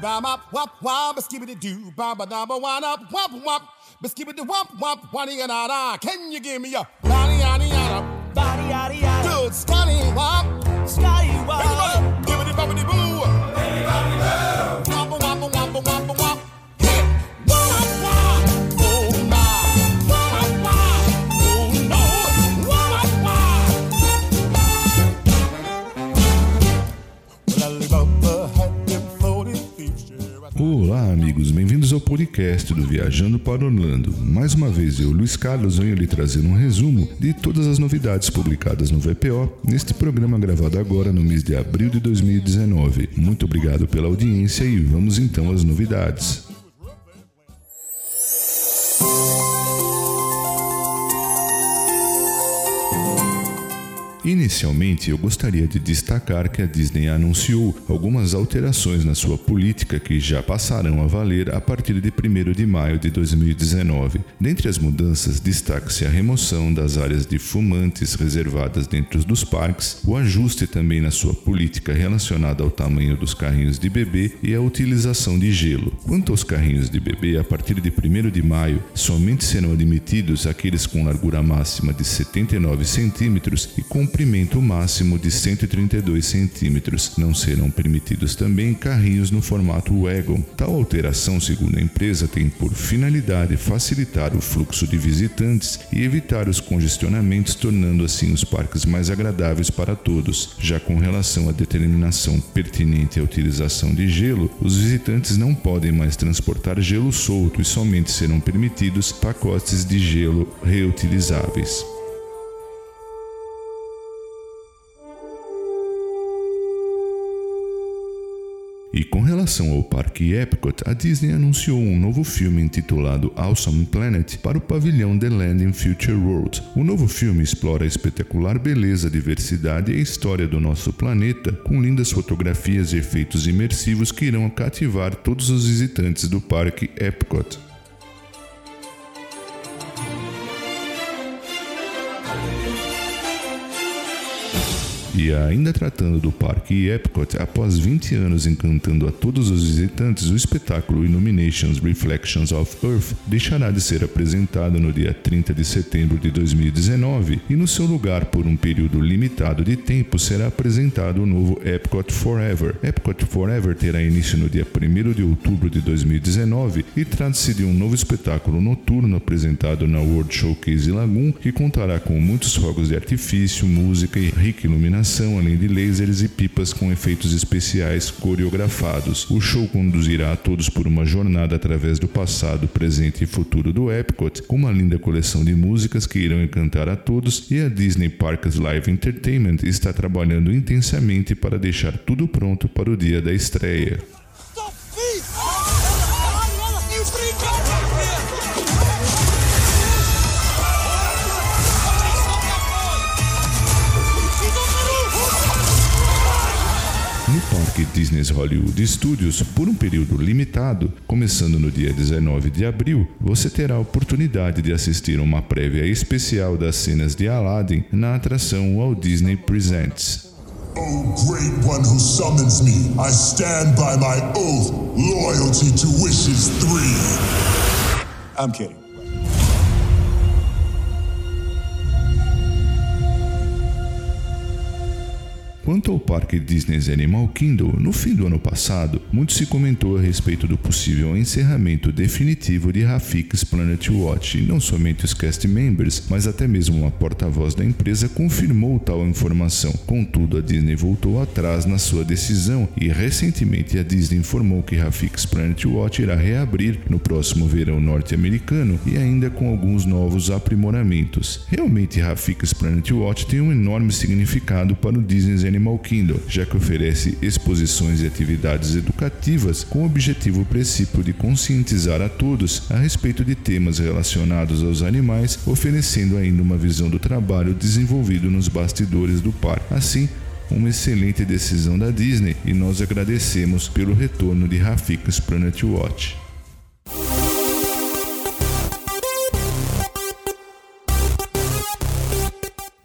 bam up wop wop skibbity doo bam ba da ba one up wop wop skibbity wop wop one ya da can you give me a body yada yada Body yada yada. good Scotty wop Scotty Wop. Bem-vindos ao podcast do Viajando para Orlando. Mais uma vez, eu, Luiz Carlos, venho lhe trazer um resumo de todas as novidades publicadas no VPO neste programa gravado agora no mês de abril de 2019. Muito obrigado pela audiência e vamos então às novidades. Inicialmente, eu gostaria de destacar que a Disney anunciou algumas alterações na sua política que já passarão a valer a partir de 1 de maio de 2019. Dentre as mudanças, destaca-se a remoção das áreas de fumantes reservadas dentro dos parques, o ajuste também na sua política relacionada ao tamanho dos carrinhos de bebê e a utilização de gelo. Quanto aos carrinhos de bebê, a partir de 1 de maio, somente serão admitidos aqueles com largura máxima de 79 centímetros e comprimento máximo de 132 centímetros. Não serão permitidos também carrinhos no formato wagon. Tal alteração, segundo a empresa, tem por finalidade facilitar o fluxo de visitantes e evitar os congestionamentos, tornando assim os parques mais agradáveis para todos. Já com relação à determinação pertinente à utilização de gelo, os visitantes não podem mais transportar gelo solto e somente serão permitidos pacotes de gelo reutilizáveis. E com relação ao Parque Epcot, a Disney anunciou um novo filme intitulado Awesome Planet para o pavilhão The Land in Future World. O novo filme explora a espetacular beleza, diversidade e a história do nosso planeta, com lindas fotografias e efeitos imersivos que irão cativar todos os visitantes do Parque Epcot. E ainda tratando do Parque Epcot, após 20 anos encantando a todos os visitantes, o espetáculo Illuminations Reflections of Earth deixará de ser apresentado no dia 30 de setembro de 2019 e no seu lugar, por um período limitado de tempo, será apresentado o novo Epcot Forever. Epcot Forever terá início no dia 1 de outubro de 2019 e trata-se de um novo espetáculo noturno apresentado na World Showcase Lagoon que contará com muitos fogos de artifício, música e rica iluminação além de lasers e pipas com efeitos especiais coreografados. O show conduzirá a todos por uma jornada através do passado, presente e futuro do Epcot, com uma linda coleção de músicas que irão encantar a todos, e a Disney Parks Live Entertainment está trabalhando intensamente para deixar tudo pronto para o dia da estreia. No Parque Disney's Hollywood Studios, por um período limitado, começando no dia 19 de abril, você terá a oportunidade de assistir uma prévia especial das cenas de Aladdin na atração Walt Disney Presents. O great one who summons me, I stand by my oath, loyalty to wishes three. I'm kidding. Quanto ao parque Disney's Animal Kingdom, no fim do ano passado, muito se comentou a respeito do possível encerramento definitivo de Rafik's Planet Watch, não somente os cast members, mas até mesmo uma porta-voz da empresa confirmou tal informação. Contudo, a Disney voltou atrás na sua decisão e recentemente a Disney informou que Rafik's Planet Watch irá reabrir no próximo verão norte-americano e ainda com alguns novos aprimoramentos. Realmente, Rafik's Planet Watch tem um enorme significado para o Disney's Animal Kingdom, já que oferece exposições e atividades educativas com o objetivo princípio de conscientizar a todos a respeito de temas relacionados aos animais, oferecendo ainda uma visão do trabalho desenvolvido nos bastidores do parque. Assim, uma excelente decisão da Disney e nós agradecemos pelo retorno de Rafik's Planet Watch.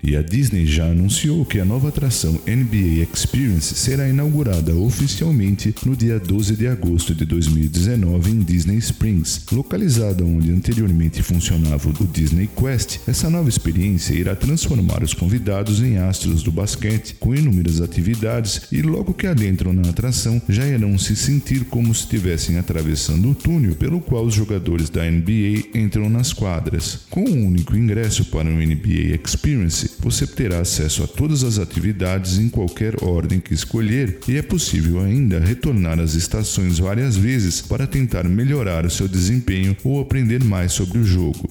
E a Disney já anunciou que a nova atração NBA Experience será inaugurada oficialmente no dia 12 de agosto de 2019 em Disney Springs, localizada onde anteriormente funcionava o Disney Quest. Essa nova experiência irá transformar os convidados em astros do basquete, com inúmeras atividades e logo que adentram na atração já irão se sentir como se estivessem atravessando o túnel pelo qual os jogadores da NBA entram nas quadras. Com um único ingresso para o NBA Experience, você terá acesso a todas as atividades em qualquer ordem que escolher e é possível ainda retornar às estações várias vezes para tentar melhorar o seu desempenho ou aprender mais sobre o jogo.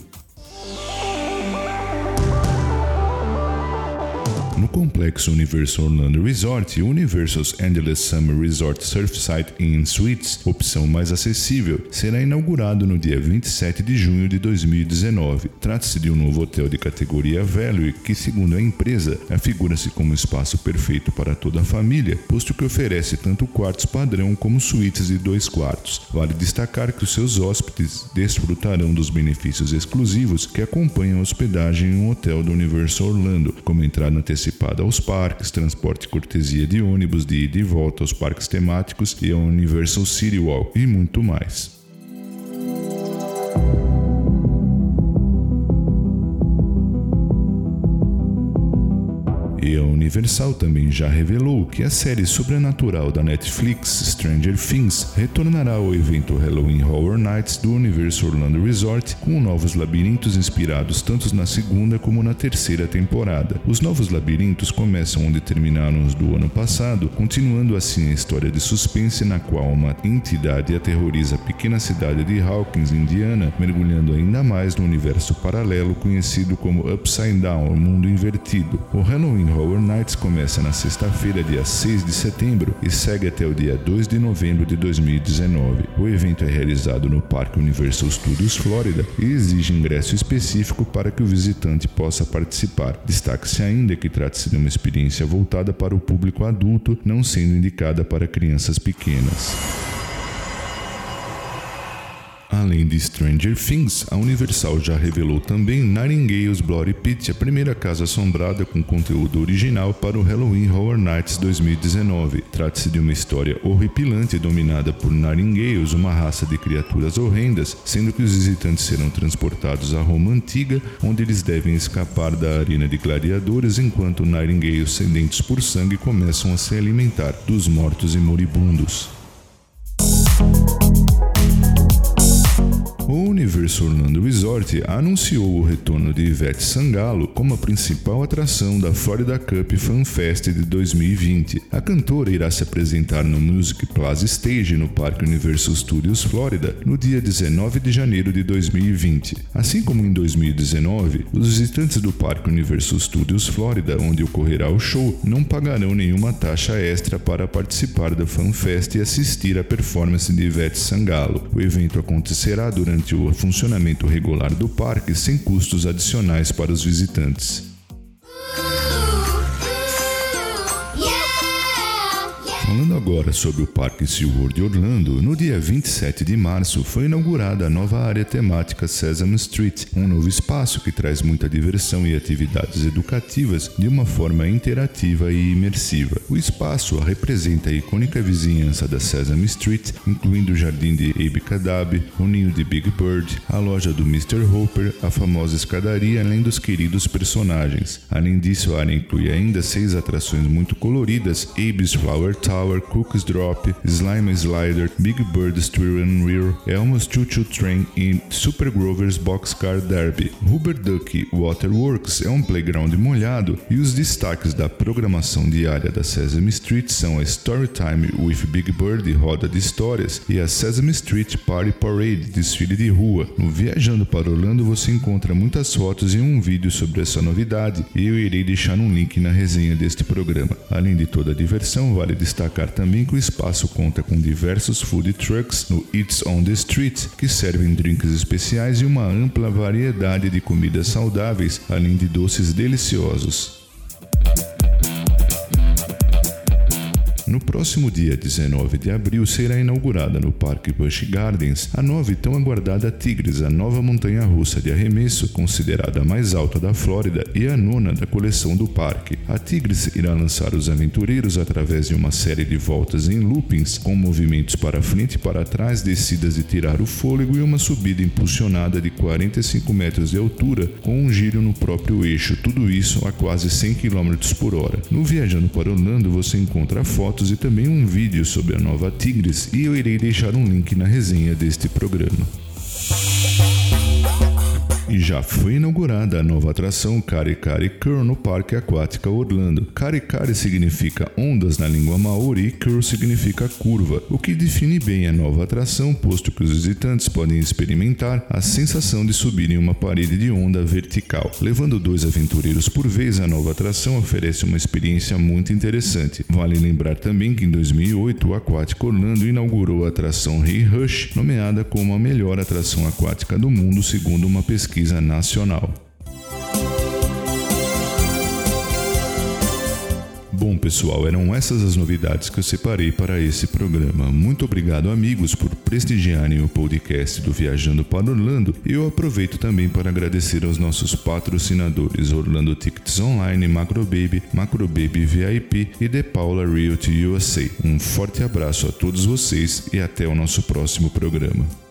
No complexo Universal Orlando Resort, o Universal's Endless Summer Resort Surfside Inn Suites, opção mais acessível, será inaugurado no dia 27 de junho de 2019. Trata-se de um novo hotel de categoria Value que, segundo a empresa, afigura-se como um espaço perfeito para toda a família, posto que oferece tanto quartos padrão como suítes de dois quartos. Vale destacar que os seus hóspedes desfrutarão dos benefícios exclusivos que acompanham a hospedagem em um hotel do Universal Orlando, como entrada antecipada antecipada aos parques, transporte cortesia de ônibus de ida e volta aos parques temáticos e ao Universal City Walk e muito mais. E a Universal também já revelou que a série sobrenatural da Netflix Stranger Things retornará ao evento Halloween Horror Nights do Universal Orlando Resort com novos labirintos inspirados tanto na segunda como na terceira temporada. Os novos labirintos começam onde terminaram os do ano passado, continuando assim a história de suspense na qual uma entidade aterroriza a pequena cidade de Hawkins, Indiana, mergulhando ainda mais no universo paralelo conhecido como Upside Down, o mundo invertido. O Halloween Horror Nights começa na sexta-feira, dia 6 de setembro, e segue até o dia 2 de novembro de 2019. O evento é realizado no Parque Universal Studios Florida e exige ingresso específico para que o visitante possa participar. Destaque-se ainda que trata-se de uma experiência voltada para o público adulto, não sendo indicada para crianças pequenas. Além de Stranger Things, a Universal já revelou também Nightingale's Bloody Pit, a primeira casa assombrada com conteúdo original para o Halloween Horror Nights 2019. Trata-se de uma história horripilante dominada por Nightingales, uma raça de criaturas horrendas, sendo que os visitantes serão transportados à Roma Antiga, onde eles devem escapar da arena de gladiadores enquanto Nightingales sedentos por sangue começam a se alimentar dos mortos e moribundos. Universo Orlando Resort anunciou o retorno de Ivete Sangalo como a principal atração da Florida Cup Fan Fest de 2020. A cantora irá se apresentar no Music Plaza Stage no Parque Universal Studios Florida no dia 19 de janeiro de 2020. Assim como em 2019, os visitantes do Parque Universal Studios Florida, onde ocorrerá o show, não pagarão nenhuma taxa extra para participar da Fan Fest e assistir à performance de Ivete Sangalo. O evento acontecerá durante o funcionamento regular do parque sem custos adicionais para os visitantes. Falando agora sobre o Parque SeaWorld Orlando, no dia 27 de março foi inaugurada a nova área temática Sesame Street, um novo espaço que traz muita diversão e atividades educativas de uma forma interativa e imersiva. O espaço representa a icônica vizinhança da Sesame Street, incluindo o jardim de Abe Cadab, o ninho de Big Bird, a loja do Mr. Hopper, a famosa escadaria, além dos queridos personagens. Além disso, a área inclui ainda seis atrações muito coloridas, Abe's Flower Tower, Tower, Cookies Drop, Slime Slider, Big Bird Steer and Rear, Elmo's Choo Choo Train e Super Grover's Boxcar Derby. Rubber Duck Waterworks é um playground molhado e os destaques da programação diária da Sesame Street são a Storytime with Big Bird, roda de histórias, e a Sesame Street Party Parade, desfile de rua. No Viajando para Orlando você encontra muitas fotos e um vídeo sobre essa novidade e eu irei deixar um link na resenha deste programa. Além de toda a diversão, vale destacar destacar também que o espaço conta com diversos food trucks no Eats on the Street, que servem drinks especiais e uma ampla variedade de comidas saudáveis, além de doces deliciosos. No próximo dia 19 de abril será inaugurada no Parque Busch Gardens a nova e tão aguardada Tigres, a nova montanha-russa de arremesso, considerada a mais alta da Flórida e a nona da coleção do parque. A Tigres irá lançar os aventureiros através de uma série de voltas em loopings, com movimentos para frente e para trás, descidas de tirar o fôlego e uma subida impulsionada de 45 metros de altura, com um giro no próprio eixo, tudo isso a quase 100 km por hora. No Viajando para Orlando você encontra fotos e também um vídeo sobre a nova Tigres e eu irei deixar um link na resenha deste programa. E já foi inaugurada a nova atração Kari Kari Curl no Parque Aquática Orlando. Kari Kari significa ondas na língua maori e Curl significa curva, o que define bem a nova atração, posto que os visitantes podem experimentar a sensação de subir em uma parede de onda vertical. Levando dois aventureiros por vez, a nova atração oferece uma experiência muito interessante. Vale lembrar também que em 2008 o Aquático Orlando inaugurou a atração Rei Rush, nomeada como a melhor atração aquática do mundo segundo uma pesquisa pesquisa nacional. Bom, pessoal, eram essas as novidades que eu separei para esse programa. Muito obrigado, amigos, por prestigiarem o podcast do Viajando para Orlando. E eu aproveito também para agradecer aos nossos patrocinadores Orlando Tickets Online, Macrobaby, Macrobaby VIP e The Paula Realty USA. Um forte abraço a todos vocês e até o nosso próximo programa.